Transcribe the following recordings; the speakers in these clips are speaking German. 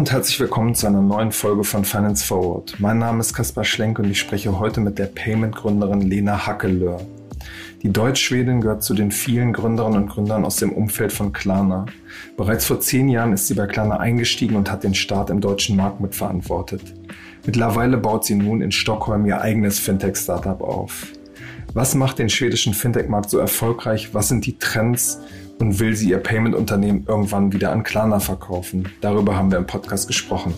und herzlich willkommen zu einer neuen Folge von Finance Forward. Mein Name ist Kaspar Schlenk und ich spreche heute mit der Payment-Gründerin Lena Hackelöhr. Die Deutsch-Schwedin gehört zu den vielen Gründerinnen und Gründern aus dem Umfeld von Klarna. Bereits vor zehn Jahren ist sie bei Klarna eingestiegen und hat den Start im deutschen Markt mitverantwortet. Mittlerweile baut sie nun in Stockholm ihr eigenes Fintech-Startup auf. Was macht den schwedischen Fintech-Markt so erfolgreich? Was sind die Trends? Und will sie ihr Payment-Unternehmen irgendwann wieder an Klarna verkaufen? Darüber haben wir im Podcast gesprochen.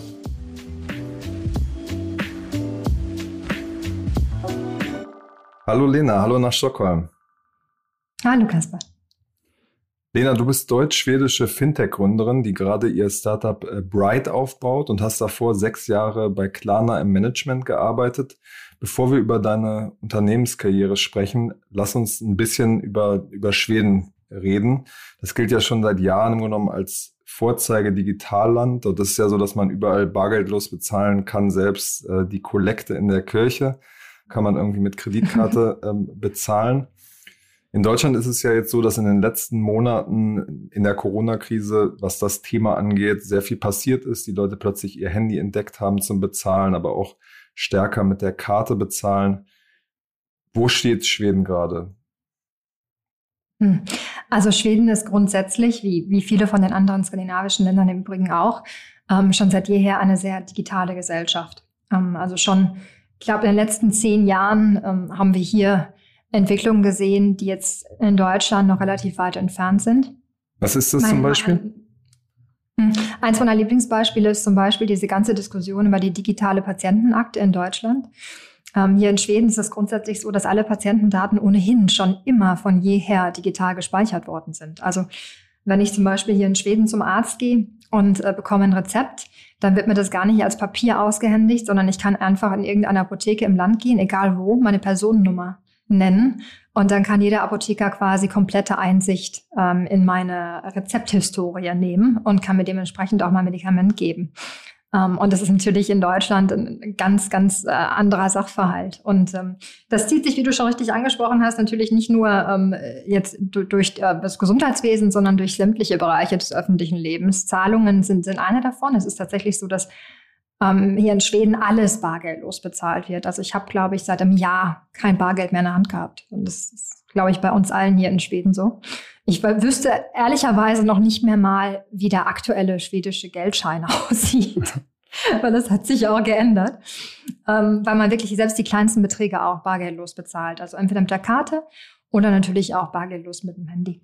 Hallo Lena, hallo nach Stockholm. Hallo Kasper. Lena, du bist deutsch-schwedische Fintech-Gründerin, die gerade ihr Startup äh, Bright aufbaut und hast davor sechs Jahre bei Klarna im Management gearbeitet. Bevor wir über deine Unternehmenskarriere sprechen, lass uns ein bisschen über, über Schweden reden. Das gilt ja schon seit Jahren im Grunde genommen als Vorzeige Digitalland. Und das ist ja so, dass man überall bargeldlos bezahlen kann, selbst äh, die Kollekte in der Kirche kann man irgendwie mit Kreditkarte ähm, bezahlen. In Deutschland ist es ja jetzt so, dass in den letzten Monaten in der Corona-Krise, was das Thema angeht, sehr viel passiert ist. Die Leute plötzlich ihr Handy entdeckt haben zum Bezahlen, aber auch stärker mit der Karte bezahlen. Wo steht Schweden gerade? Also Schweden ist grundsätzlich, wie, wie viele von den anderen skandinavischen Ländern im Übrigen auch, ähm, schon seit jeher eine sehr digitale Gesellschaft. Ähm, also schon, ich glaube, in den letzten zehn Jahren ähm, haben wir hier Entwicklungen gesehen, die jetzt in Deutschland noch relativ weit entfernt sind. Was ist das mein, zum Beispiel? Hm. Eins meiner Lieblingsbeispiele ist zum Beispiel diese ganze Diskussion über die digitale Patientenakte in Deutschland. Ähm, hier in Schweden ist es grundsätzlich so, dass alle Patientendaten ohnehin schon immer von jeher digital gespeichert worden sind. Also wenn ich zum Beispiel hier in Schweden zum Arzt gehe und äh, bekomme ein Rezept, dann wird mir das gar nicht als Papier ausgehändigt, sondern ich kann einfach in irgendeine Apotheke im Land gehen, egal wo, meine Personennummer nennen. Und dann kann jeder Apotheker quasi komplette Einsicht ähm, in meine Rezepthistorie nehmen und kann mir dementsprechend auch mal Medikament geben. Ähm, und das ist natürlich in Deutschland ein ganz, ganz äh, anderer Sachverhalt. Und ähm, das zieht sich, wie du schon richtig angesprochen hast, natürlich nicht nur ähm, jetzt durch äh, das Gesundheitswesen, sondern durch sämtliche Bereiche des öffentlichen Lebens. Zahlungen sind, sind eine davon. Es ist tatsächlich so, dass ähm, hier in Schweden alles bargeldlos bezahlt wird. Also ich habe, glaube ich, seit einem Jahr kein Bargeld mehr in der Hand gehabt. Und das ist, glaube ich, bei uns allen hier in Schweden so. Ich wüsste ehrlicherweise noch nicht mehr mal, wie der aktuelle schwedische Geldschein aussieht. weil das hat sich auch geändert. Ähm, weil man wirklich selbst die kleinsten Beträge auch bargeldlos bezahlt. Also entweder mit der Karte oder natürlich auch bargeldlos mit dem Handy.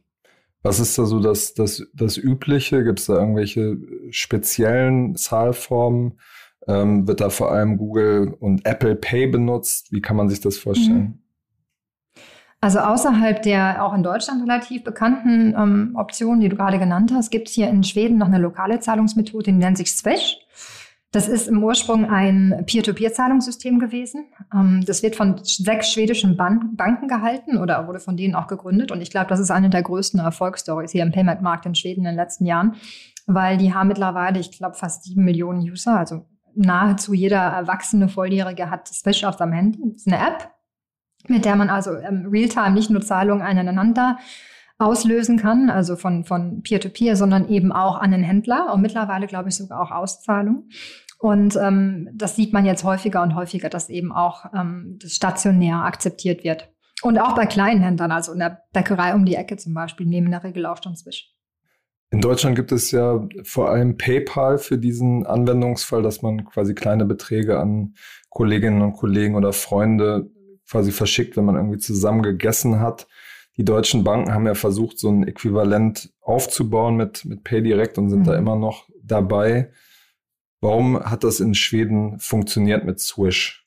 Was ist da so das, das, das Übliche? Gibt es da irgendwelche speziellen Zahlformen? Ähm, wird da vor allem Google und Apple Pay benutzt? Wie kann man sich das vorstellen? Mhm. Also außerhalb der auch in Deutschland relativ bekannten ähm, Optionen, die du gerade genannt hast, gibt es hier in Schweden noch eine lokale Zahlungsmethode, die nennt sich Swish. Das ist im Ursprung ein Peer-to-Peer-Zahlungssystem gewesen. Ähm, das wird von sechs schwedischen Ban Banken gehalten oder wurde von denen auch gegründet. Und ich glaube, das ist eine der größten Erfolgsstories hier im Payment-Markt in Schweden in den letzten Jahren, weil die haben mittlerweile, ich glaube, fast sieben Millionen User. Also nahezu jeder erwachsene Volljährige hat Swish auf seinem Handy. Das ist eine App, mit der man also ähm, Realtime nicht nur Zahlungen aneinander auslösen kann, also von, Peer-to-Peer, -Peer, sondern eben auch an den Händler und mittlerweile, glaube ich, sogar auch Auszahlungen. Und ähm, das sieht man jetzt häufiger und häufiger, dass eben auch ähm, das stationär akzeptiert wird. Und auch bei kleinen Händlern, also in der Bäckerei um die Ecke zum Beispiel, nehmen in der Regel auch schon Swish. In Deutschland gibt es ja vor allem PayPal für diesen Anwendungsfall, dass man quasi kleine Beträge an Kolleginnen und Kollegen oder Freunde quasi verschickt, wenn man irgendwie zusammen gegessen hat. Die deutschen Banken haben ja versucht, so ein Äquivalent aufzubauen mit, mit PayDirect und sind mhm. da immer noch dabei. Warum hat das in Schweden funktioniert mit Swish?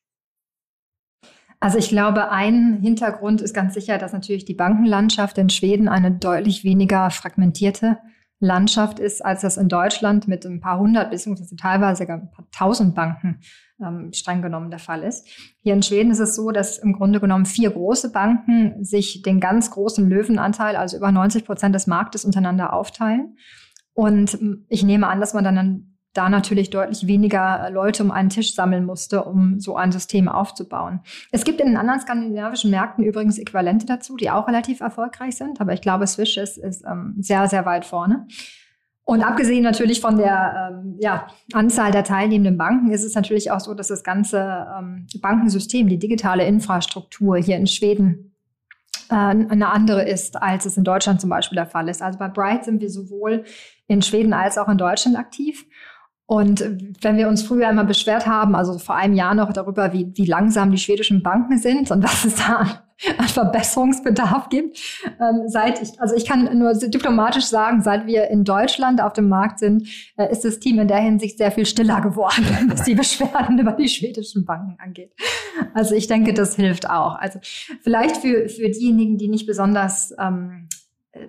Also ich glaube, ein Hintergrund ist ganz sicher, dass natürlich die Bankenlandschaft in Schweden eine deutlich weniger fragmentierte Landschaft ist, als das in Deutschland mit ein paar hundert beziehungsweise teilweise ein paar tausend Banken ähm, streng genommen der Fall ist. Hier in Schweden ist es so, dass im Grunde genommen vier große Banken sich den ganz großen Löwenanteil, also über 90 Prozent des Marktes untereinander aufteilen. Und ähm, ich nehme an, dass man dann da natürlich deutlich weniger Leute um einen Tisch sammeln musste, um so ein System aufzubauen. Es gibt in den anderen skandinavischen Märkten übrigens Äquivalente dazu, die auch relativ erfolgreich sind, aber ich glaube, Swish ist, ist ähm, sehr, sehr weit vorne. Und abgesehen natürlich von der ähm, ja, Anzahl der teilnehmenden Banken ist es natürlich auch so, dass das ganze ähm, Bankensystem, die digitale Infrastruktur hier in Schweden äh, eine andere ist, als es in Deutschland zum Beispiel der Fall ist. Also bei Bright sind wir sowohl in Schweden als auch in Deutschland aktiv. Und wenn wir uns früher immer beschwert haben, also vor einem Jahr noch darüber, wie, wie langsam die schwedischen Banken sind und was es da an Verbesserungsbedarf gibt, ähm, seit ich, also ich kann nur diplomatisch sagen, seit wir in Deutschland auf dem Markt sind, äh, ist das Team in der Hinsicht sehr viel stiller geworden, was die Beschwerden über die schwedischen Banken angeht. Also ich denke, das hilft auch. Also vielleicht für, für diejenigen, die nicht besonders ähm,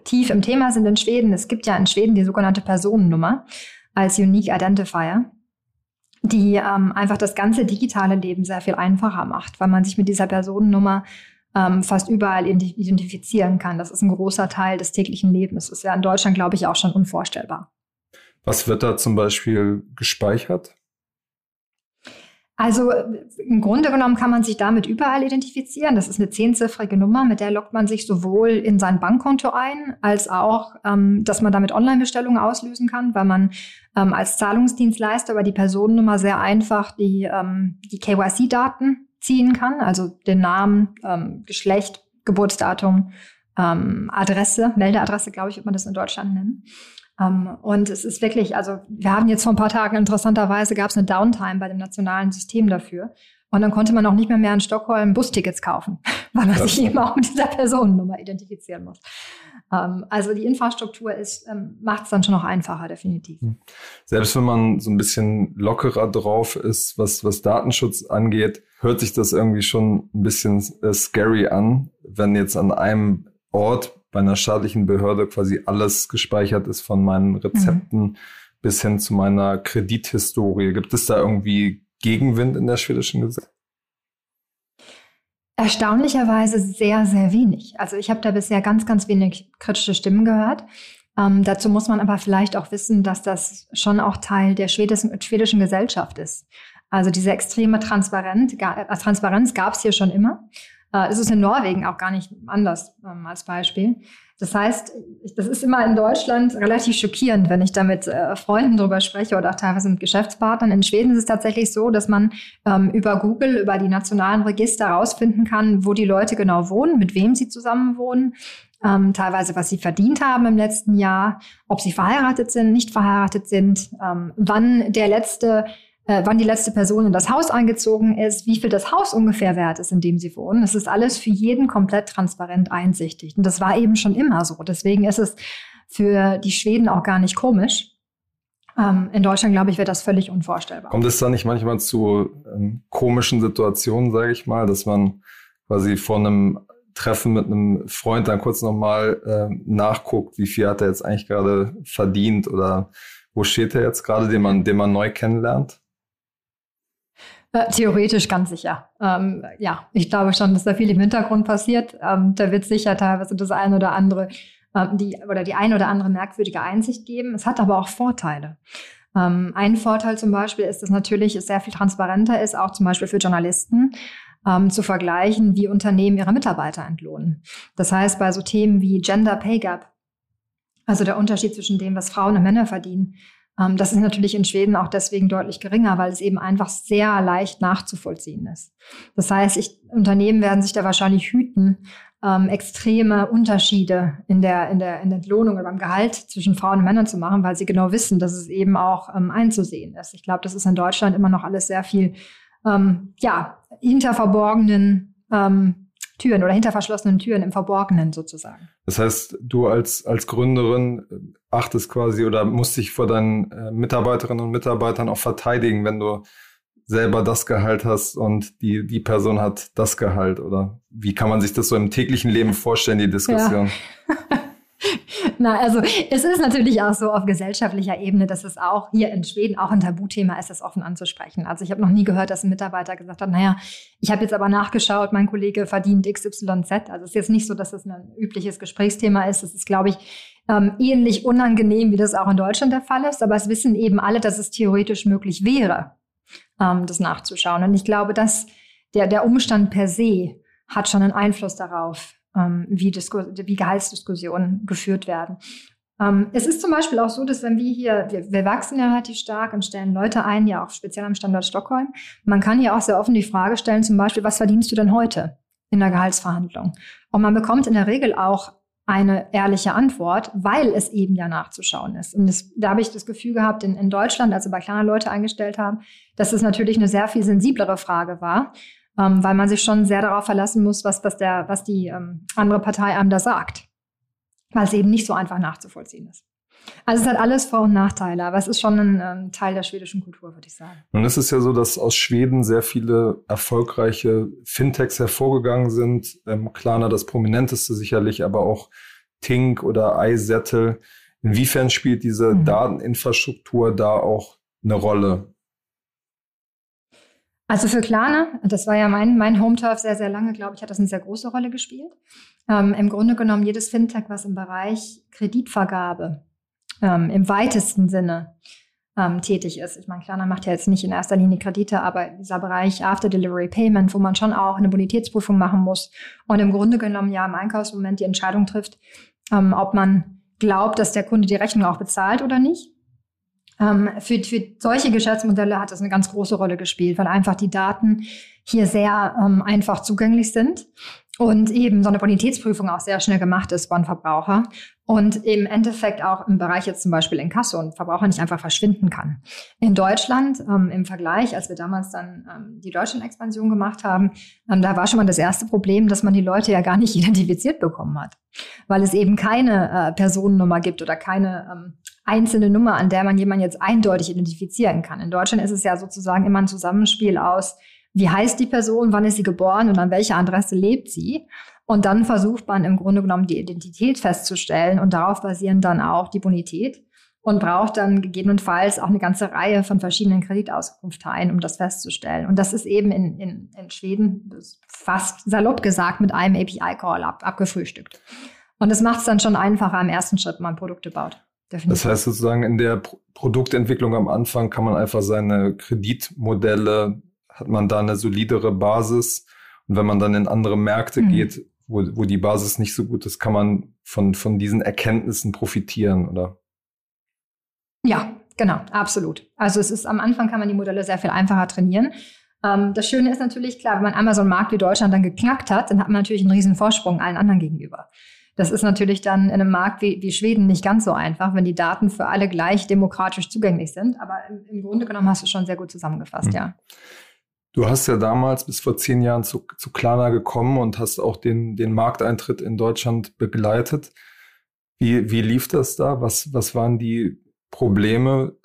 tief im Thema sind in Schweden, es gibt ja in Schweden die sogenannte Personennummer als Unique Identifier, die ähm, einfach das ganze digitale Leben sehr viel einfacher macht, weil man sich mit dieser Personennummer ähm, fast überall identifizieren kann. Das ist ein großer Teil des täglichen Lebens. Das ist ja in Deutschland, glaube ich, auch schon unvorstellbar. Was wird da zum Beispiel gespeichert? Also im Grunde genommen kann man sich damit überall identifizieren. Das ist eine zehnziffrige Nummer, mit der lockt man sich sowohl in sein Bankkonto ein, als auch, ähm, dass man damit Online-Bestellungen auslösen kann, weil man ähm, als Zahlungsdienstleister über die Personennummer sehr einfach die, ähm, die KYC-Daten ziehen kann, also den Namen, ähm, Geschlecht, Geburtsdatum, ähm, Adresse, Meldeadresse, glaube ich, wird man das in Deutschland nennen. Ähm, und es ist wirklich, also wir haben jetzt vor ein paar Tagen interessanterweise gab es eine Downtime bei dem nationalen System dafür. Und dann konnte man auch nicht mehr mehr in Stockholm Bustickets kaufen, weil man sich eben auch mit dieser Personennummer identifizieren muss. Ähm, also die Infrastruktur ist, ähm, macht es dann schon noch einfacher, definitiv. Hm. Selbst wenn man so ein bisschen lockerer drauf ist, was, was Datenschutz angeht, hört sich das irgendwie schon ein bisschen äh, scary an, wenn jetzt an einem Ort bei einer staatlichen Behörde quasi alles gespeichert ist von meinen Rezepten mhm. bis hin zu meiner Kredithistorie. Gibt es da irgendwie Gegenwind in der schwedischen Gesellschaft? Erstaunlicherweise sehr, sehr wenig. Also ich habe da bisher ganz, ganz wenig kritische Stimmen gehört. Ähm, dazu muss man aber vielleicht auch wissen, dass das schon auch Teil der schwedischen, schwedischen Gesellschaft ist. Also diese extreme Transparenz, äh, Transparenz gab es hier schon immer. Äh, es ist in Norwegen auch gar nicht anders ähm, als Beispiel. Das heißt, das ist immer in Deutschland relativ schockierend, wenn ich da mit äh, Freunden drüber spreche oder auch teilweise mit Geschäftspartnern. In Schweden ist es tatsächlich so, dass man ähm, über Google, über die nationalen Register herausfinden kann, wo die Leute genau wohnen, mit wem sie zusammen wohnen, ähm, teilweise was sie verdient haben im letzten Jahr, ob sie verheiratet sind, nicht verheiratet sind, ähm, wann der letzte äh, wann die letzte Person in das Haus eingezogen ist, wie viel das Haus ungefähr wert ist, in dem sie wohnen. Das ist alles für jeden komplett transparent einsichtig. Und das war eben schon immer so. Deswegen ist es für die Schweden auch gar nicht komisch. Ähm, in Deutschland, glaube ich, wäre das völlig unvorstellbar. Kommt es da nicht manchmal zu ähm, komischen Situationen, sage ich mal, dass man quasi vor einem Treffen mit einem Freund dann kurz nochmal äh, nachguckt, wie viel hat er jetzt eigentlich gerade verdient oder wo steht er jetzt gerade, den man, den man neu kennenlernt? Äh, theoretisch ganz sicher. Ähm, ja, ich glaube schon, dass da viel im Hintergrund passiert. Ähm, da wird sicher teilweise das eine oder andere, ähm, die oder die eine oder andere merkwürdige Einsicht geben. Es hat aber auch Vorteile. Ähm, ein Vorteil zum Beispiel ist, dass natürlich es sehr viel transparenter ist, auch zum Beispiel für Journalisten, ähm, zu vergleichen, wie Unternehmen ihre Mitarbeiter entlohnen. Das heißt, bei so Themen wie Gender Pay Gap, also der Unterschied zwischen dem, was Frauen und Männer verdienen, das ist natürlich in Schweden auch deswegen deutlich geringer, weil es eben einfach sehr leicht nachzuvollziehen ist. Das heißt, ich, Unternehmen werden sich da wahrscheinlich hüten, ähm, extreme Unterschiede in der, in, der, in der Entlohnung oder beim Gehalt zwischen Frauen und Männern zu machen, weil sie genau wissen, dass es eben auch ähm, einzusehen ist. Ich glaube, das ist in Deutschland immer noch alles sehr viel, ähm, ja, hinter verborgenen ähm, Türen oder hinter verschlossenen Türen im Verborgenen sozusagen. Das heißt, du als, als Gründerin äh, achtest quasi oder musst dich vor deinen äh, Mitarbeiterinnen und Mitarbeitern auch verteidigen, wenn du selber das Gehalt hast und die, die Person hat das Gehalt oder wie kann man sich das so im täglichen Leben vorstellen, die Diskussion? Ja. Na, also es ist natürlich auch so auf gesellschaftlicher Ebene, dass es auch hier in Schweden auch ein Tabuthema ist, das offen anzusprechen. Also ich habe noch nie gehört, dass ein Mitarbeiter gesagt hat, naja, ich habe jetzt aber nachgeschaut, mein Kollege verdient XYZ. Also es ist jetzt nicht so, dass das ein übliches Gesprächsthema ist. Es ist, glaube ich, ähm, ähnlich unangenehm, wie das auch in Deutschland der Fall ist. Aber es wissen eben alle, dass es theoretisch möglich wäre, ähm, das nachzuschauen. Und ich glaube, dass der, der Umstand per se hat schon einen Einfluss darauf, ähm, wie, wie Gehaltsdiskussionen geführt werden. Ähm, es ist zum Beispiel auch so, dass wenn wir hier, wir, wir, wachsen ja relativ stark und stellen Leute ein, ja auch speziell am Standort Stockholm. Man kann hier auch sehr offen die Frage stellen, zum Beispiel, was verdienst du denn heute in der Gehaltsverhandlung? Und man bekommt in der Regel auch eine ehrliche Antwort, weil es eben ja nachzuschauen ist. Und das, da habe ich das Gefühl gehabt, in, in Deutschland, als wir bei kleiner Leute eingestellt haben, dass es natürlich eine sehr viel sensiblere Frage war, ähm, weil man sich schon sehr darauf verlassen muss, was, was, der, was die ähm, andere Partei einem da sagt weil es eben nicht so einfach nachzuvollziehen ist. Also es hat alles Vor- und Nachteile, aber es ist schon ein, ein Teil der schwedischen Kultur, würde ich sagen. Nun ist es ja so, dass aus Schweden sehr viele erfolgreiche Fintechs hervorgegangen sind. Ähm, Klarna das prominenteste sicherlich, aber auch Tink oder iSettle. Inwiefern spielt diese mhm. Dateninfrastruktur da auch eine Rolle? Also für Klarna, das war ja mein, mein Home-Turf sehr, sehr lange, glaube ich, hat das eine sehr große Rolle gespielt. Ähm, Im Grunde genommen jedes Fintech, was im Bereich Kreditvergabe ähm, im weitesten Sinne ähm, tätig ist. Ich meine, Klarna macht ja jetzt nicht in erster Linie Kredite, aber dieser Bereich After Delivery Payment, wo man schon auch eine Bonitätsprüfung machen muss und im Grunde genommen ja im Einkaufsmoment die Entscheidung trifft, ähm, ob man glaubt, dass der Kunde die Rechnung auch bezahlt oder nicht. Ähm, für, für solche Geschäftsmodelle hat das eine ganz große Rolle gespielt, weil einfach die Daten hier sehr ähm, einfach zugänglich sind und eben so eine Bonitätsprüfung auch sehr schnell gemacht ist von Verbraucher und im Endeffekt auch im Bereich jetzt zum Beispiel in Kasse und Verbraucher nicht einfach verschwinden kann. In Deutschland ähm, im Vergleich, als wir damals dann ähm, die Deutschland-Expansion gemacht haben, ähm, da war schon mal das erste Problem, dass man die Leute ja gar nicht identifiziert bekommen hat, weil es eben keine äh, Personennummer gibt oder keine ähm, einzelne Nummer, an der man jemanden jetzt eindeutig identifizieren kann. In Deutschland ist es ja sozusagen immer ein Zusammenspiel aus wie heißt die Person, wann ist sie geboren und an welcher Adresse lebt sie. Und dann versucht man im Grunde genommen die Identität festzustellen und darauf basieren dann auch die Bonität und braucht dann gegebenenfalls auch eine ganze Reihe von verschiedenen Kreditauskunftteilen, um das festzustellen. Und das ist eben in, in, in Schweden fast salopp gesagt mit einem API-Call ab, abgefrühstückt. Und das macht es dann schon einfacher im ersten Schritt, wenn man Produkte baut. Definitiv. Das heißt sozusagen, in der Pro Produktentwicklung am Anfang kann man einfach seine Kreditmodelle hat man da eine solidere Basis. Und wenn man dann in andere Märkte mhm. geht, wo, wo die Basis nicht so gut ist, kann man von, von diesen Erkenntnissen profitieren, oder? Ja, genau, absolut. Also es ist am Anfang kann man die Modelle sehr viel einfacher trainieren. Ähm, das Schöne ist natürlich, klar, wenn man einmal so einen Markt wie Deutschland dann geknackt hat, dann hat man natürlich einen riesen Vorsprung allen anderen gegenüber. Das ist natürlich dann in einem Markt wie, wie Schweden nicht ganz so einfach, wenn die Daten für alle gleich demokratisch zugänglich sind. Aber im, im Grunde genommen hast du schon sehr gut zusammengefasst, mhm. ja. Du hast ja damals bis vor zehn Jahren zu, zu Klarna gekommen und hast auch den, den Markteintritt in Deutschland begleitet. Wie, wie lief das da? Was, was waren die Probleme,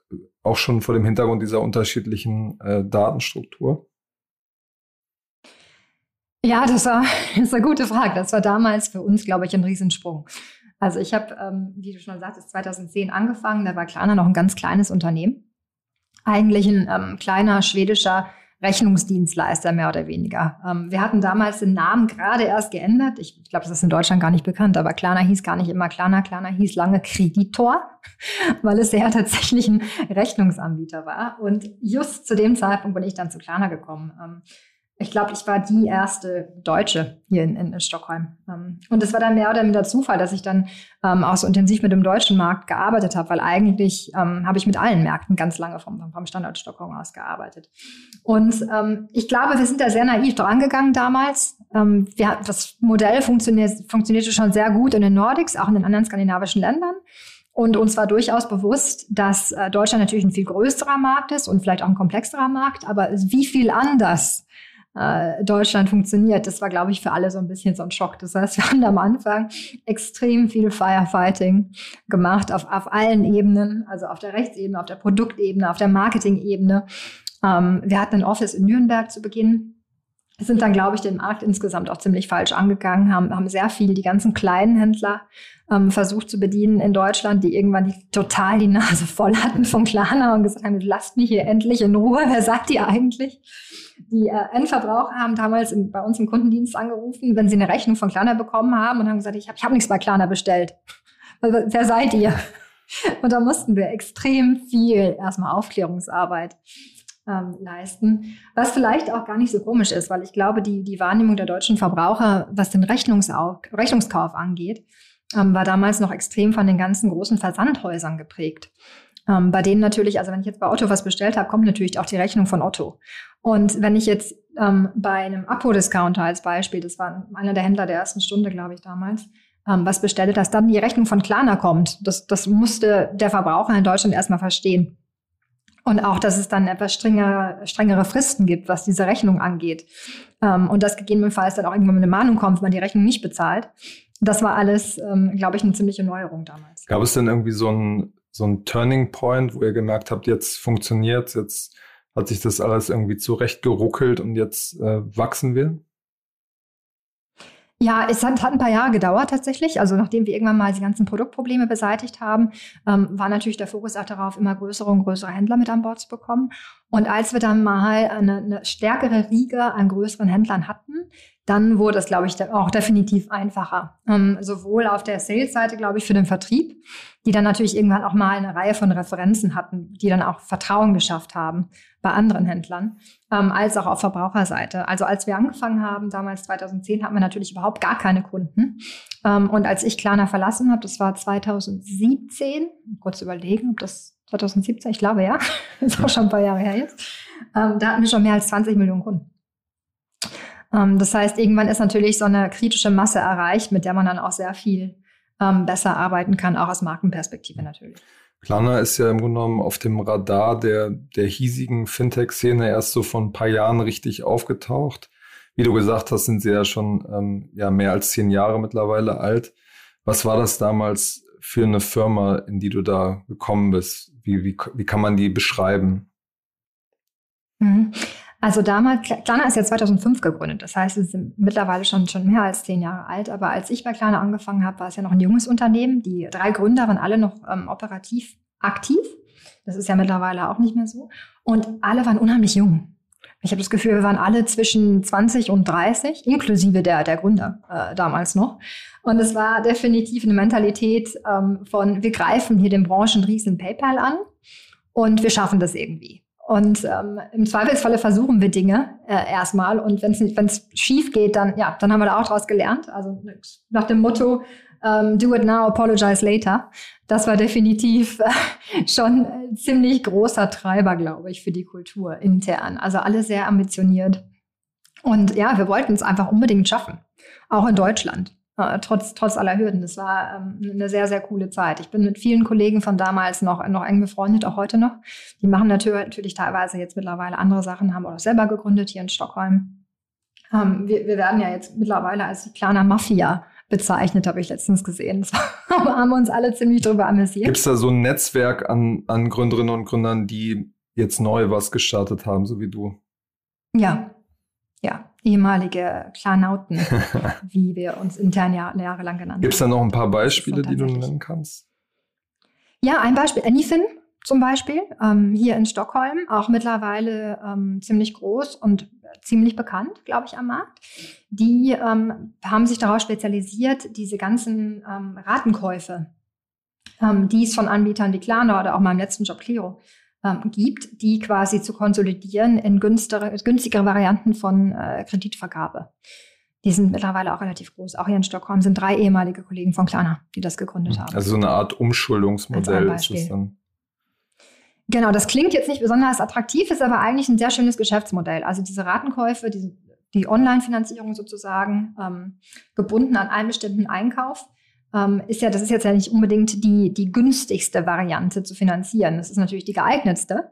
auch schon vor dem Hintergrund dieser unterschiedlichen äh, Datenstruktur? Ja, das war, das ist eine gute Frage. Das war damals für uns, glaube ich, ein Riesensprung. Also ich habe, ähm, wie du schon sagst, 2010 angefangen. Da war Klarna noch ein ganz kleines Unternehmen. Eigentlich ein ähm, kleiner schwedischer Rechnungsdienstleister mehr oder weniger. Ähm, wir hatten damals den Namen gerade erst geändert. Ich, ich glaube, das ist in Deutschland gar nicht bekannt, aber Klarna hieß gar nicht immer Klarna. Klarna hieß lange Kreditor, weil es ja tatsächlich ein Rechnungsanbieter war. Und just zu dem Zeitpunkt bin ich dann zu Klarna gekommen. Ich glaube, ich war die erste Deutsche hier in, in, in Stockholm. Ähm, und es war dann mehr oder weniger Zufall, dass ich dann ähm, auch so intensiv mit dem deutschen Markt gearbeitet habe, weil eigentlich ähm, habe ich mit allen Märkten ganz lange vom, vom Standort Stockholm aus gearbeitet. Und ähm, ich glaube, wir sind da sehr naiv dran gegangen damals. Ähm, wir, das Modell funktioniert, funktionierte schon sehr gut in den Nordics, auch in den anderen skandinavischen Ländern. Und uns war durchaus bewusst, dass äh, Deutschland natürlich ein viel größerer Markt ist und vielleicht auch ein komplexerer Markt, aber wie viel anders äh, Deutschland funktioniert. Das war, glaube ich, für alle so ein bisschen so ein Schock. Das heißt, wir haben am Anfang extrem viel Firefighting gemacht auf, auf allen Ebenen, also auf der Rechtsebene, auf der Produktebene, auf der Marketingebene. Ähm, wir hatten ein Office in Nürnberg zu Beginn sind dann, glaube ich, den Markt insgesamt auch ziemlich falsch angegangen, haben, haben sehr viel die ganzen kleinen Händler ähm, versucht zu bedienen in Deutschland, die irgendwann die, total die Nase voll hatten von Klarna und gesagt haben, lasst mich hier endlich in Ruhe, wer sagt ihr eigentlich? Die äh, Endverbraucher haben damals in, bei uns im Kundendienst angerufen, wenn sie eine Rechnung von Klarna bekommen haben und haben gesagt, ich habe ich hab nichts bei Klarna bestellt. Wer seid ihr? Und da mussten wir extrem viel erstmal Aufklärungsarbeit ähm, leisten. Was vielleicht auch gar nicht so komisch ist, weil ich glaube, die, die Wahrnehmung der deutschen Verbraucher, was den Rechnungskauf angeht, ähm, war damals noch extrem von den ganzen großen Versandhäusern geprägt. Ähm, bei denen natürlich, also wenn ich jetzt bei Otto was bestellt habe, kommt natürlich auch die Rechnung von Otto. Und wenn ich jetzt ähm, bei einem Apo-Discounter als Beispiel, das war einer der Händler der ersten Stunde, glaube ich, damals, ähm, was bestellt, dass dann die Rechnung von Klarna kommt. Das, das musste der Verbraucher in Deutschland erstmal verstehen. Und auch, dass es dann etwas strengere, strengere Fristen gibt, was diese Rechnung angeht. Ähm, und dass gegebenenfalls dann auch irgendwann eine Mahnung kommt, wenn man die Rechnung nicht bezahlt. Das war alles, ähm, glaube ich, eine ziemliche Neuerung damals. Gab es denn irgendwie so ein, so ein Turning Point, wo ihr gemerkt habt, jetzt funktioniert jetzt hat sich das alles irgendwie zurechtgeruckelt und jetzt äh, wachsen wir? Ja, es hat, hat, ein paar Jahre gedauert tatsächlich. Also nachdem wir irgendwann mal die ganzen Produktprobleme beseitigt haben, ähm, war natürlich der Fokus auch darauf, immer größere und größere Händler mit an Bord zu bekommen. Und als wir dann mal eine, eine stärkere Riege an größeren Händlern hatten, dann wurde es, glaube ich, auch definitiv einfacher. Ähm, sowohl auf der Sales-Seite, glaube ich, für den Vertrieb, die dann natürlich irgendwann auch mal eine Reihe von Referenzen hatten, die dann auch Vertrauen geschafft haben bei anderen Händlern, ähm, als auch auf Verbraucherseite. Also als wir angefangen haben, damals 2010, hatten wir natürlich überhaupt gar keine Kunden. Ähm, und als ich Klarna verlassen habe, das war 2017, kurz überlegen, ob das 2017, ich glaube ja, ist auch schon ein paar Jahre her jetzt, ähm, da hatten wir schon mehr als 20 Millionen Kunden. Ähm, das heißt, irgendwann ist natürlich so eine kritische Masse erreicht, mit der man dann auch sehr viel ähm, besser arbeiten kann, auch aus Markenperspektive natürlich. Klarna ist ja im Grunde genommen auf dem Radar der, der hiesigen Fintech-Szene erst so vor ein paar Jahren richtig aufgetaucht. Wie du gesagt hast, sind sie ja schon ähm, ja, mehr als zehn Jahre mittlerweile alt. Was war das damals für eine Firma, in die du da gekommen bist? Wie, wie, wie kann man die beschreiben? Mhm. Also damals, Klarna ist ja 2005 gegründet. Das heißt, sie sind mittlerweile schon, schon mehr als zehn Jahre alt. Aber als ich bei Klarna angefangen habe, war es ja noch ein junges Unternehmen. Die drei Gründer waren alle noch ähm, operativ aktiv. Das ist ja mittlerweile auch nicht mehr so. Und alle waren unheimlich jung. Ich habe das Gefühl, wir waren alle zwischen 20 und 30, inklusive der, der Gründer äh, damals noch. Und es war definitiv eine Mentalität ähm, von, wir greifen hier den Branchenriesen PayPal an und wir schaffen das irgendwie. Und ähm, im Zweifelsfalle versuchen wir Dinge äh, erstmal. Und wenn es schief geht, dann, ja, dann haben wir da auch daraus gelernt. Also nach dem Motto, ähm, do it now, apologize later. Das war definitiv äh, schon ein ziemlich großer Treiber, glaube ich, für die Kultur intern. Also alle sehr ambitioniert. Und ja, wir wollten es einfach unbedingt schaffen. Auch in Deutschland äh, trotz, trotz aller Hürden. Das war ähm, eine sehr, sehr coole Zeit. Ich bin mit vielen Kollegen von damals noch, noch eng befreundet, auch heute noch. Die machen natürlich, natürlich teilweise jetzt mittlerweile andere Sachen, haben auch selber gegründet hier in Stockholm. Ähm, wir, wir werden ja jetzt mittlerweile als die Planer Mafia bezeichnet, habe ich letztens gesehen. Das haben wir uns alle ziemlich drüber amüsiert. Gibt es da so ein Netzwerk an, an Gründerinnen und Gründern, die jetzt neu was gestartet haben, so wie du? Ja, ja, ehemalige Klanauten, wie wir uns intern jahr, jahrelang genannt haben. Gibt es da noch ein paar Beispiele, die du nennen kannst? Ja, ein Beispiel, Anyfin zum Beispiel, ähm, hier in Stockholm, auch mittlerweile ähm, ziemlich groß und ziemlich bekannt, glaube ich, am Markt. Die ähm, haben sich darauf spezialisiert, diese ganzen ähm, Ratenkäufe, ähm, die es von Anbietern wie Klarna oder auch meinem letzten Job Clio ähm, gibt, die quasi zu konsolidieren in günstigere, günstigere Varianten von äh, Kreditvergabe. Die sind mittlerweile auch relativ groß. Auch hier in Stockholm sind drei ehemalige Kollegen von Klarna, die das gegründet mhm. haben. Also so eine Art Umschuldungsmodell ist es dann. Genau, das klingt jetzt nicht besonders attraktiv, ist aber eigentlich ein sehr schönes Geschäftsmodell. Also diese Ratenkäufe, diese, die Online-Finanzierung sozusagen, ähm, gebunden an einen bestimmten Einkauf, ähm, ist ja, das ist jetzt ja nicht unbedingt die, die günstigste Variante zu finanzieren. Das ist natürlich die geeignetste.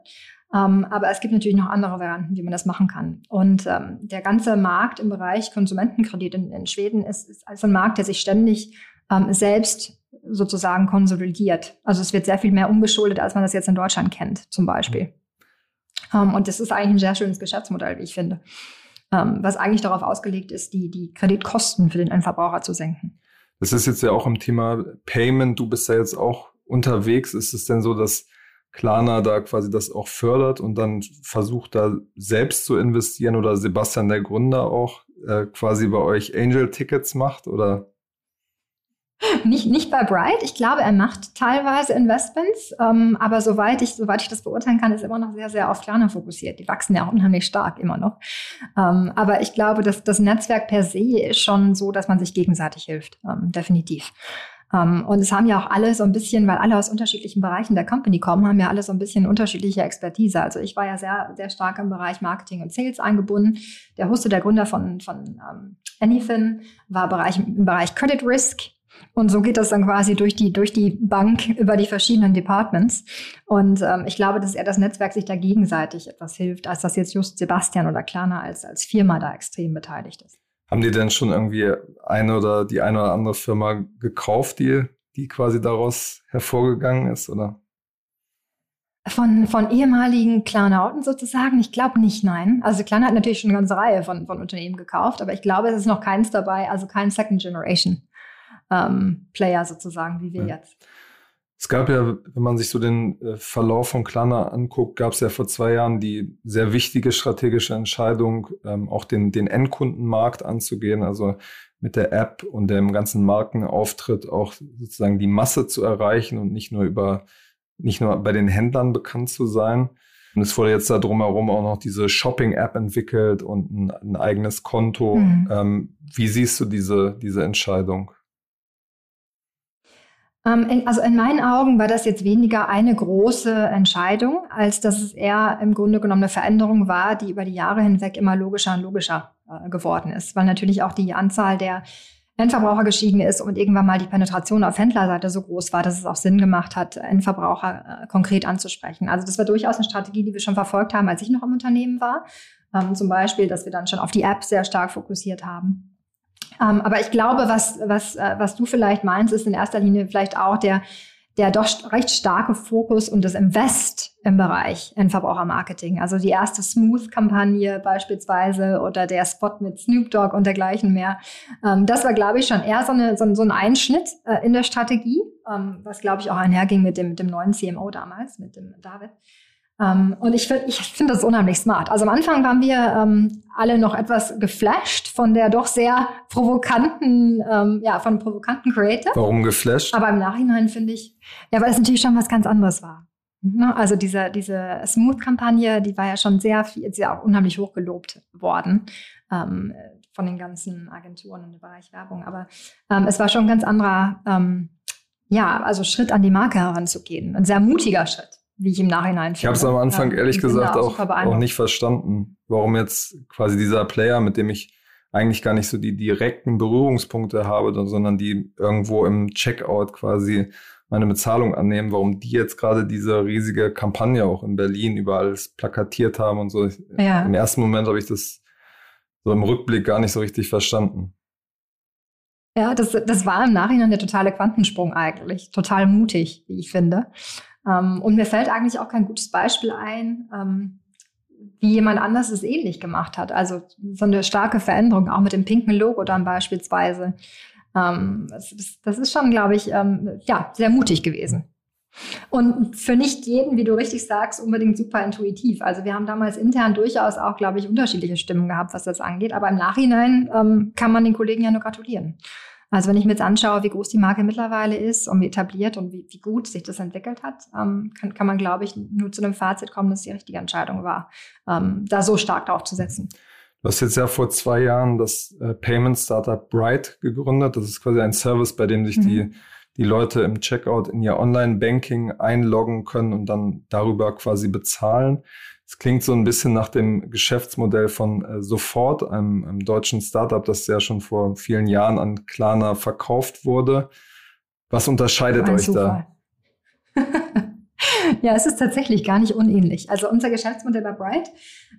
Ähm, aber es gibt natürlich noch andere Varianten, wie man das machen kann. Und ähm, der ganze Markt im Bereich Konsumentenkredit in, in Schweden ist, ist also ein Markt, der sich ständig ähm, selbst sozusagen konsolidiert. Also es wird sehr viel mehr umgeschuldet, als man das jetzt in Deutschland kennt, zum Beispiel. Ähm, und das ist eigentlich ein sehr schönes Geschäftsmodell, wie ich finde, ähm, was eigentlich darauf ausgelegt ist, die, die Kreditkosten für den Endverbraucher zu senken. Das ist jetzt ja auch im Thema Payment. Du bist ja jetzt auch unterwegs. Ist es denn so, dass Klarna da quasi das auch fördert und dann versucht da selbst zu investieren oder Sebastian der Gründer auch äh, quasi bei euch Angel Tickets macht oder? Nicht, nicht bei Bright. Ich glaube, er macht teilweise Investments, ähm, aber soweit ich, soweit ich das beurteilen kann, ist immer noch sehr, sehr auf Klarna fokussiert. Die wachsen ja auch unheimlich stark immer noch. Ähm, aber ich glaube, dass das Netzwerk per se ist schon so, dass man sich gegenseitig hilft. Ähm, definitiv. Um, und es haben ja auch alle so ein bisschen, weil alle aus unterschiedlichen Bereichen der Company kommen, haben ja alle so ein bisschen unterschiedliche Expertise. Also ich war ja sehr, sehr stark im Bereich Marketing und Sales eingebunden. Der Huste, der Gründer von, von um, Anyfin, war Bereich, im Bereich Credit Risk. Und so geht das dann quasi durch die, durch die Bank über die verschiedenen Departments. Und ähm, ich glaube, dass eher das Netzwerk sich da gegenseitig etwas hilft, als dass jetzt just Sebastian oder Klarna als, als Firma da extrem beteiligt ist. Haben die denn schon irgendwie eine oder die eine oder andere Firma gekauft, die, die quasi daraus hervorgegangen ist, oder? Von, von ehemaligen Klanauten sozusagen? Ich glaube nicht, nein. Also Klarna hat natürlich schon eine ganze Reihe von, von Unternehmen gekauft, aber ich glaube, es ist noch keins dabei, also kein Second Generation ähm, Player sozusagen, wie wir ja. jetzt. Es gab ja, wenn man sich so den äh, Verlauf von Klarna anguckt, gab es ja vor zwei Jahren die sehr wichtige strategische Entscheidung, ähm, auch den, den Endkundenmarkt anzugehen, also mit der App und dem ganzen Markenauftritt auch sozusagen die Masse zu erreichen und nicht nur über, nicht nur bei den Händlern bekannt zu sein. Und es wurde jetzt da drumherum auch noch diese Shopping-App entwickelt und ein, ein eigenes Konto. Mhm. Ähm, wie siehst du diese, diese Entscheidung? Ähm, also in meinen Augen war das jetzt weniger eine große Entscheidung, als dass es eher im Grunde genommen eine Veränderung war, die über die Jahre hinweg immer logischer und logischer äh, geworden ist, weil natürlich auch die Anzahl der Endverbraucher gestiegen ist und irgendwann mal die Penetration auf Händlerseite so groß war, dass es auch Sinn gemacht hat, Endverbraucher äh, konkret anzusprechen. Also das war durchaus eine Strategie, die wir schon verfolgt haben, als ich noch im Unternehmen war. Ähm, zum Beispiel, dass wir dann schon auf die App sehr stark fokussiert haben. Ähm, aber ich glaube, was, was, äh, was du vielleicht meinst, ist in erster Linie vielleicht auch der, der doch recht starke Fokus und das Invest im Bereich Endverbrauchermarketing. Also die erste Smooth-Kampagne beispielsweise oder der Spot mit Snoop Dogg und dergleichen mehr. Ähm, das war, glaube ich, schon eher so, eine, so, so ein Einschnitt äh, in der Strategie, ähm, was, glaube ich, auch einherging mit dem, mit dem neuen CMO damals, mit dem David. Um, ähm, und ich finde ich find das unheimlich smart. Also am Anfang waren wir ähm, alle noch etwas geflasht von der doch sehr provokanten, ähm, ja, von provokanten Creator. Warum geflasht? Aber im Nachhinein finde ich, ja, weil es natürlich schon was ganz anderes war. Ne? Also diese, diese Smooth-Kampagne, die war ja schon sehr viel, sehr auch unheimlich hochgelobt worden ähm, von den ganzen Agenturen im Bereich Werbung. Aber ähm, es war schon ein ganz anderer, ähm, ja, also Schritt an die Marke heranzugehen. Ein sehr mutiger Schritt wie ich im Nachhinein finde. Ich habe es am Anfang ja, ehrlich gesagt auch, auch nicht verstanden, warum jetzt quasi dieser Player, mit dem ich eigentlich gar nicht so die direkten Berührungspunkte habe, sondern die irgendwo im Checkout quasi meine Bezahlung annehmen, warum die jetzt gerade diese riesige Kampagne auch in Berlin überall plakatiert haben und so. Ja. Im ersten Moment habe ich das so im Rückblick gar nicht so richtig verstanden. Ja, das, das war im Nachhinein der totale Quantensprung eigentlich. Total mutig, wie ich finde. Ähm, und mir fällt eigentlich auch kein gutes Beispiel ein, ähm, wie jemand anders es ähnlich gemacht hat. Also so eine starke Veränderung, auch mit dem pinken Logo dann beispielsweise. Ähm, das, ist schon, glaube ich, ja, sehr mutig gewesen. Und für nicht jeden, wie du richtig sagst, unbedingt super intuitiv. Also wir haben damals intern durchaus auch, glaube ich, unterschiedliche Stimmen gehabt, was das angeht. Aber im Nachhinein ähm, kann man den Kollegen ja nur gratulieren. Also wenn ich mir jetzt anschaue, wie groß die Marke mittlerweile ist und wie etabliert und wie, wie gut sich das entwickelt hat, ähm, kann, kann man, glaube ich, nur zu einem Fazit kommen, dass die richtige Entscheidung war, ähm, da so stark drauf zu setzen. Du hast jetzt ja vor zwei Jahren das äh, Payment Startup Bright gegründet. Das ist quasi ein Service, bei dem sich mhm. die, die Leute im Checkout in ihr Online-Banking einloggen können und dann darüber quasi bezahlen. Es klingt so ein bisschen nach dem Geschäftsmodell von äh, Sofort, einem, einem, deutschen Startup, das ja schon vor vielen Jahren an Klarna verkauft wurde. Was unterscheidet euch Zufall. da? ja, es ist tatsächlich gar nicht unähnlich. Also unser Geschäftsmodell bei Bright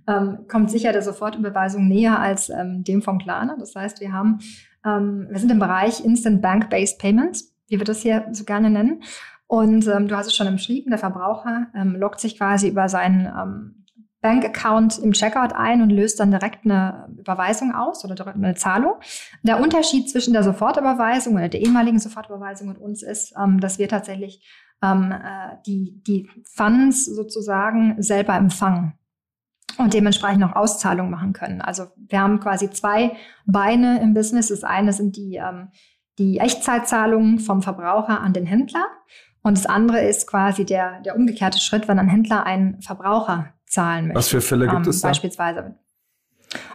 ähm, kommt sicher der Sofortüberweisung näher als ähm, dem von Klarna. Das heißt, wir haben, ähm, wir sind im Bereich Instant Bank-Based Payments, wie wir das hier so gerne nennen. Und ähm, du hast es schon beschrieben, der Verbraucher ähm, loggt sich quasi über seinen ähm, Bankaccount im Checkout ein und löst dann direkt eine Überweisung aus oder direkt eine Zahlung. Der Unterschied zwischen der Sofortüberweisung oder der ehemaligen Sofortüberweisung und uns ist, ähm, dass wir tatsächlich ähm, äh, die, die Funds sozusagen selber empfangen und dementsprechend auch Auszahlungen machen können. Also wir haben quasi zwei Beine im Business. Das eine sind die, ähm, die Echtzeitzahlungen vom Verbraucher an den Händler und das andere ist quasi der, der umgekehrte Schritt, wenn ein Händler einen Verbraucher zahlen möchte. Was für Fälle gibt ähm, es da? Beispielsweise.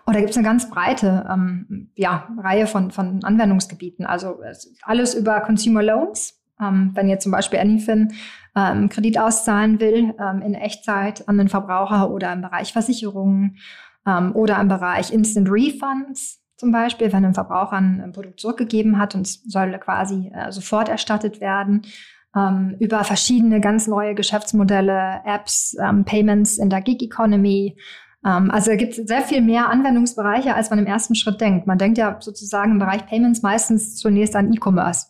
Oh, da gibt es eine ganz breite ähm, ja, Reihe von, von Anwendungsgebieten. Also alles über Consumer Loans. Ähm, wenn jetzt zum Beispiel Anyfin ähm, Kredit auszahlen will ähm, in Echtzeit an den Verbraucher oder im Bereich Versicherungen ähm, oder im Bereich Instant Refunds zum Beispiel, wenn ein Verbraucher ein Produkt zurückgegeben hat und es soll quasi äh, sofort erstattet werden. Ähm, über verschiedene ganz neue Geschäftsmodelle, Apps, ähm, Payments in der Gig Economy, ähm, also es gibt sehr viel mehr Anwendungsbereiche, als man im ersten Schritt denkt. Man denkt ja sozusagen im Bereich Payments meistens zunächst an E-Commerce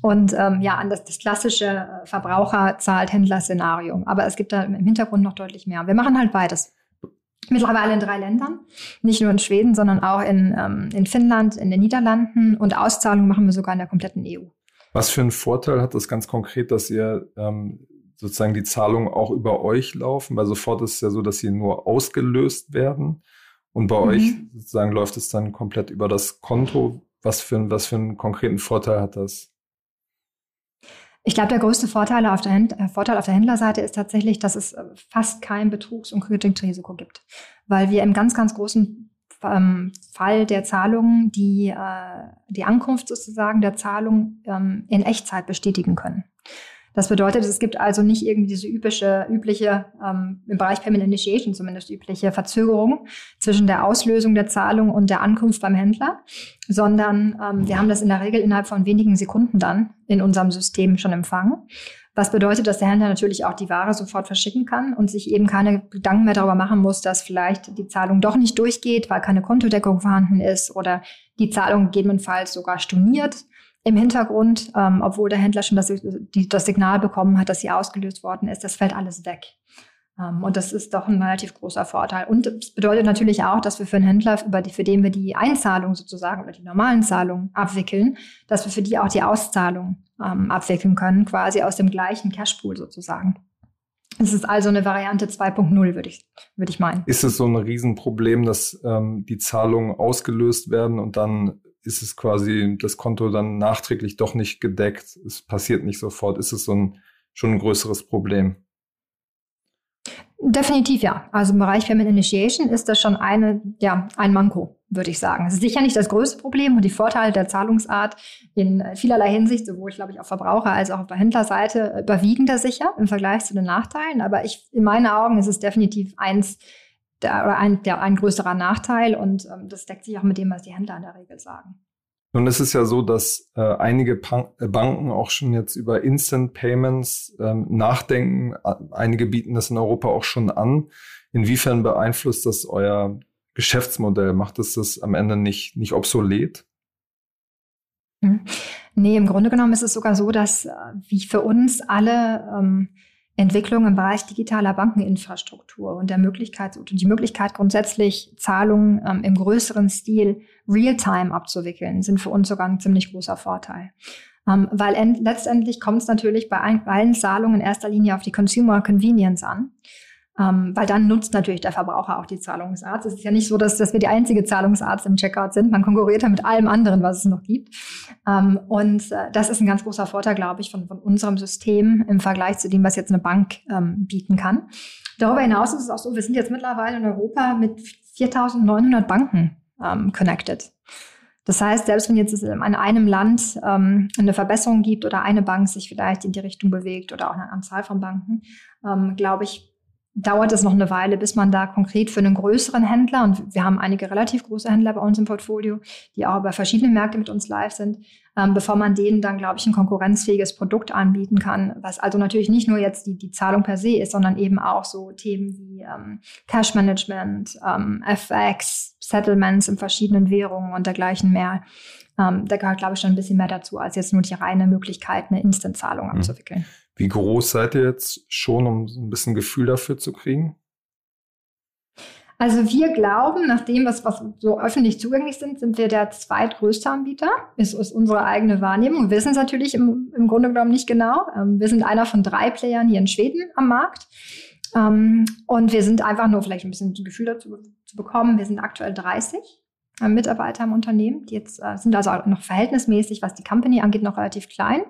und ähm, ja an das, das klassische äh, Verbraucher zahlt Händler-Szenario. Aber es gibt da im Hintergrund noch deutlich mehr. Wir machen halt beides. Mittlerweile in drei Ländern, nicht nur in Schweden, sondern auch in, ähm, in Finnland, in den Niederlanden und Auszahlungen machen wir sogar in der kompletten EU. Was für einen Vorteil hat das ganz konkret, dass ihr ähm, sozusagen die Zahlungen auch über euch laufen, weil sofort ist es ja so, dass sie nur ausgelöst werden. Und bei mhm. euch sozusagen läuft es dann komplett über das Konto. Was für, was für einen konkreten Vorteil hat das? Ich glaube, der größte Vorteil auf, der Händ äh, Vorteil auf der Händlerseite ist tatsächlich, dass es äh, fast kein Betrugs- und Kreditrisiko gibt, weil wir im ganz, ganz großen ähm, Fall der Zahlungen die, äh, die Ankunft sozusagen der Zahlung ähm, in Echtzeit bestätigen können. Das bedeutet, es gibt also nicht irgendwie diese übliche, übliche, ähm, im Bereich Payment Initiation zumindest übliche Verzögerung zwischen der Auslösung der Zahlung und der Ankunft beim Händler, sondern ähm, wir haben das in der Regel innerhalb von wenigen Sekunden dann in unserem System schon empfangen. Was bedeutet, dass der Händler natürlich auch die Ware sofort verschicken kann und sich eben keine Gedanken mehr darüber machen muss, dass vielleicht die Zahlung doch nicht durchgeht, weil keine Kontodeckung vorhanden ist oder die Zahlung gegebenenfalls sogar storniert im Hintergrund, ähm, obwohl der Händler schon das, die, das Signal bekommen hat, dass sie ausgelöst worden ist. Das fällt alles weg. Ähm, und das ist doch ein relativ großer Vorteil. Und es bedeutet natürlich auch, dass wir für einen Händler, die, für den wir die Einzahlung sozusagen oder die normalen Zahlungen abwickeln, dass wir für die auch die Auszahlung ähm, abwickeln können, quasi aus dem gleichen Cashpool sozusagen. Es ist also eine Variante 2.0, würde ich, würde ich meinen. Ist es so ein Riesenproblem, dass ähm, die Zahlungen ausgelöst werden und dann ist es quasi das Konto dann nachträglich doch nicht gedeckt. Es passiert nicht sofort. Ist es so ein, schon ein größeres Problem? Definitiv ja. Also im Bereich Payment Initiation ist das schon eine, ja, ein Manko, würde ich sagen. Es ist sicher nicht das größte Problem und die Vorteile der Zahlungsart in vielerlei Hinsicht, sowohl, glaube ich, auf Verbraucher als auch auf der Händlerseite, überwiegen da sicher im Vergleich zu den Nachteilen. Aber ich, in meinen Augen ist es definitiv eins der, oder ein, der, ein größerer Nachteil und ähm, das deckt sich auch mit dem, was die Händler in der Regel sagen. Nun ist es ja so, dass äh, einige Pan äh, Banken auch schon jetzt über Instant Payments ähm, nachdenken. Einige bieten das in Europa auch schon an. Inwiefern beeinflusst das euer Geschäftsmodell? Macht es das am Ende nicht, nicht obsolet? Hm. Nee, im Grunde genommen ist es sogar so, dass äh, wie für uns alle ähm, Entwicklung im Bereich digitaler Bankeninfrastruktur und der Möglichkeit die Möglichkeit grundsätzlich Zahlungen ähm, im größeren Stil real-time abzuwickeln, sind für uns sogar ein ziemlich großer Vorteil. Ähm, weil letztendlich kommt es natürlich bei allen Zahlungen in erster Linie auf die Consumer Convenience an. Ähm, weil dann nutzt natürlich der Verbraucher auch die Zahlungsart. Es ist ja nicht so, dass, dass wir die einzige Zahlungsart im Checkout sind. Man konkurriert ja mit allem anderen, was es noch gibt. Ähm, und äh, das ist ein ganz großer Vorteil, glaube ich, von, von unserem System im Vergleich zu dem, was jetzt eine Bank ähm, bieten kann. Darüber hinaus ist es auch so, wir sind jetzt mittlerweile in Europa mit 4.900 Banken ähm, connected. Das heißt, selbst wenn jetzt in einem Land ähm, eine Verbesserung gibt oder eine Bank sich vielleicht in die Richtung bewegt oder auch eine Anzahl von Banken, ähm, glaube ich, dauert es noch eine Weile, bis man da konkret für einen größeren Händler, und wir haben einige relativ große Händler bei uns im Portfolio, die auch über verschiedene Märkte mit uns live sind, ähm, bevor man denen dann, glaube ich, ein konkurrenzfähiges Produkt anbieten kann, was also natürlich nicht nur jetzt die, die Zahlung per se ist, sondern eben auch so Themen wie ähm, Cash Management, ähm, FX, Settlements in verschiedenen Währungen und dergleichen mehr. Ähm, da gehört, glaube ich, schon ein bisschen mehr dazu, als jetzt nur die reine Möglichkeit, eine Instant-Zahlung mhm. abzuwickeln. Wie groß seid ihr jetzt schon, um ein bisschen Gefühl dafür zu kriegen? Also wir glauben, nach dem, was, was so öffentlich zugänglich sind, sind wir der zweitgrößte Anbieter. Ist, ist unsere eigene Wahrnehmung. Wir wissen es natürlich im, im Grunde genommen nicht genau. Ähm, wir sind einer von drei Playern hier in Schweden am Markt. Ähm, und wir sind einfach nur vielleicht ein bisschen Gefühl dazu zu bekommen. Wir sind aktuell 30 äh, Mitarbeiter im Unternehmen. Die jetzt äh, sind also noch verhältnismäßig, was die Company angeht, noch relativ klein.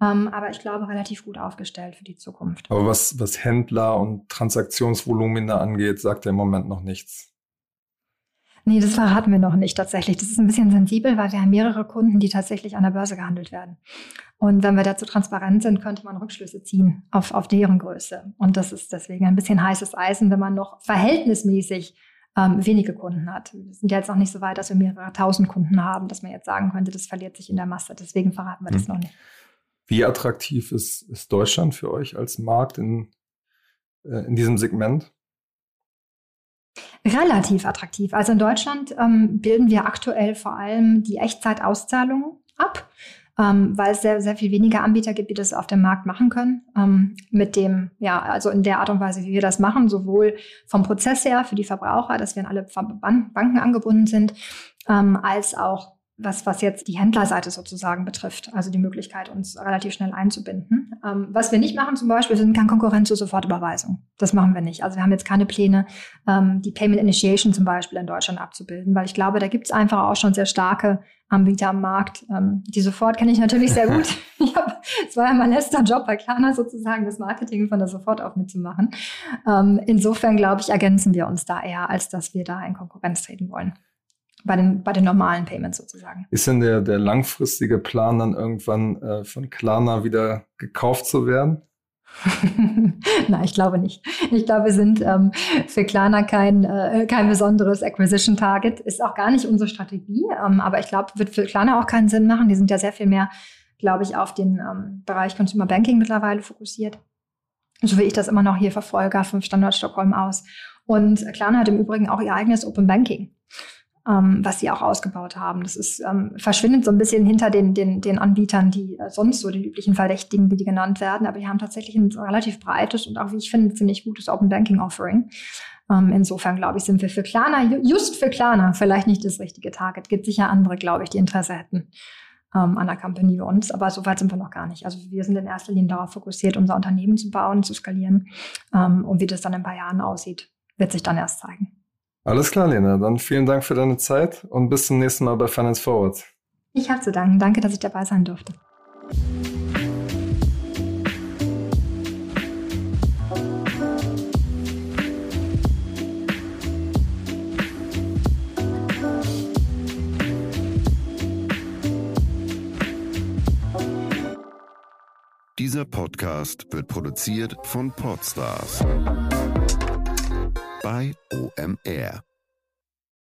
Ähm, aber ich glaube, relativ gut aufgestellt für die Zukunft. Aber was, was Händler und Transaktionsvolumina angeht, sagt er im Moment noch nichts. Nee, das verraten wir noch nicht tatsächlich. Das ist ein bisschen sensibel, weil wir haben mehrere Kunden, die tatsächlich an der Börse gehandelt werden. Und wenn wir dazu transparent sind, könnte man Rückschlüsse ziehen auf, auf deren Größe. Und das ist deswegen ein bisschen heißes Eisen, wenn man noch verhältnismäßig ähm, wenige Kunden hat. Wir sind jetzt noch nicht so weit, dass wir mehrere tausend Kunden haben, dass man jetzt sagen könnte, das verliert sich in der Masse. Deswegen verraten wir das hm. noch nicht. Wie attraktiv ist, ist Deutschland für euch als Markt in, äh, in diesem Segment? Relativ attraktiv. Also in Deutschland ähm, bilden wir aktuell vor allem die Echtzeitauszahlungen ab, ähm, weil es sehr, sehr viel weniger Anbieter gibt, die das auf dem Markt machen können. Ähm, mit dem, ja, also in der Art und Weise, wie wir das machen, sowohl vom Prozess her für die Verbraucher, dass wir an alle Banken angebunden sind, ähm, als auch was, was jetzt die Händlerseite sozusagen betrifft, also die Möglichkeit, uns relativ schnell einzubinden. Ähm, was wir nicht machen zum Beispiel, sind kein Konkurrent zur Sofortüberweisung. Das machen wir nicht. Also wir haben jetzt keine Pläne, ähm, die Payment Initiation zum Beispiel in Deutschland abzubilden, weil ich glaube, da gibt es einfach auch schon sehr starke Anbieter am Markt. Ähm, die Sofort kenne ich natürlich sehr gut. es war ja mein letzter Job bei Klarna sozusagen, das Marketing von der Sofort auf mitzumachen. Ähm, insofern glaube ich, ergänzen wir uns da eher, als dass wir da in Konkurrenz treten wollen bei den, bei den normalen Payments sozusagen. Ist denn der, der langfristige Plan dann irgendwann äh, von Klarna wieder gekauft zu werden? Nein, ich glaube nicht. Ich glaube, wir sind ähm, für Klarna kein, äh, kein besonderes Acquisition Target. Ist auch gar nicht unsere Strategie. Ähm, aber ich glaube, wird für Klarna auch keinen Sinn machen. Die sind ja sehr viel mehr, glaube ich, auf den ähm, Bereich Consumer Banking mittlerweile fokussiert. So wie ich das immer noch hier verfolge, vom Standort Stockholm aus. Und Klarna hat im Übrigen auch ihr eigenes Open Banking ähm, was sie auch ausgebaut haben. Das ist, ähm, verschwindet so ein bisschen hinter den, den, den Anbietern, die äh, sonst so die üblichen Verdächtigen, wie die genannt werden. Aber die haben tatsächlich ein relativ breites und auch, wie ich finde, ziemlich gutes Open Banking Offering. Ähm, insofern, glaube ich, sind wir für Klarna, just für Klarna, vielleicht nicht das richtige Target. Gibt sicher andere, glaube ich, die Interesse hätten ähm, an der Company wie uns. Aber so weit sind wir noch gar nicht. Also wir sind in erster Linie darauf fokussiert, unser Unternehmen zu bauen, zu skalieren. Ähm, und wie das dann in ein paar Jahren aussieht, wird sich dann erst zeigen. Alles klar, Lena. Dann vielen Dank für deine Zeit und bis zum nächsten Mal bei Finance Forward. Ich habe zu danken. Danke, dass ich dabei sein durfte. Dieser Podcast wird produziert von Podstars bei OMR.